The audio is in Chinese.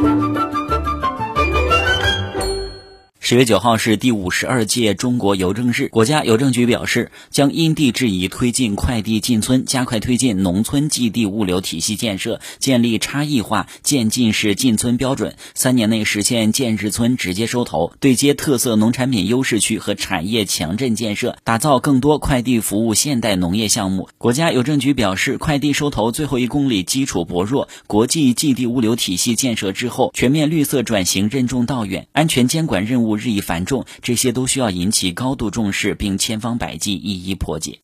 Thank you. 十月九号是第五十二届中国邮政日，国家邮政局表示，将因地制宜推进快递进村，加快推进农村寄递物流体系建设，建立差异化渐进式进村标准，三年内实现建制村直接收投，对接特色农产品优势区和产业强镇建设，打造更多快递服务现代农业项目。国家邮政局表示，快递收投最后一公里基础薄弱，国际寄递物流体系建设之后，全面绿色转型任重道远，安全监管任务。日益繁重，这些都需要引起高度重视，并千方百计一一破解。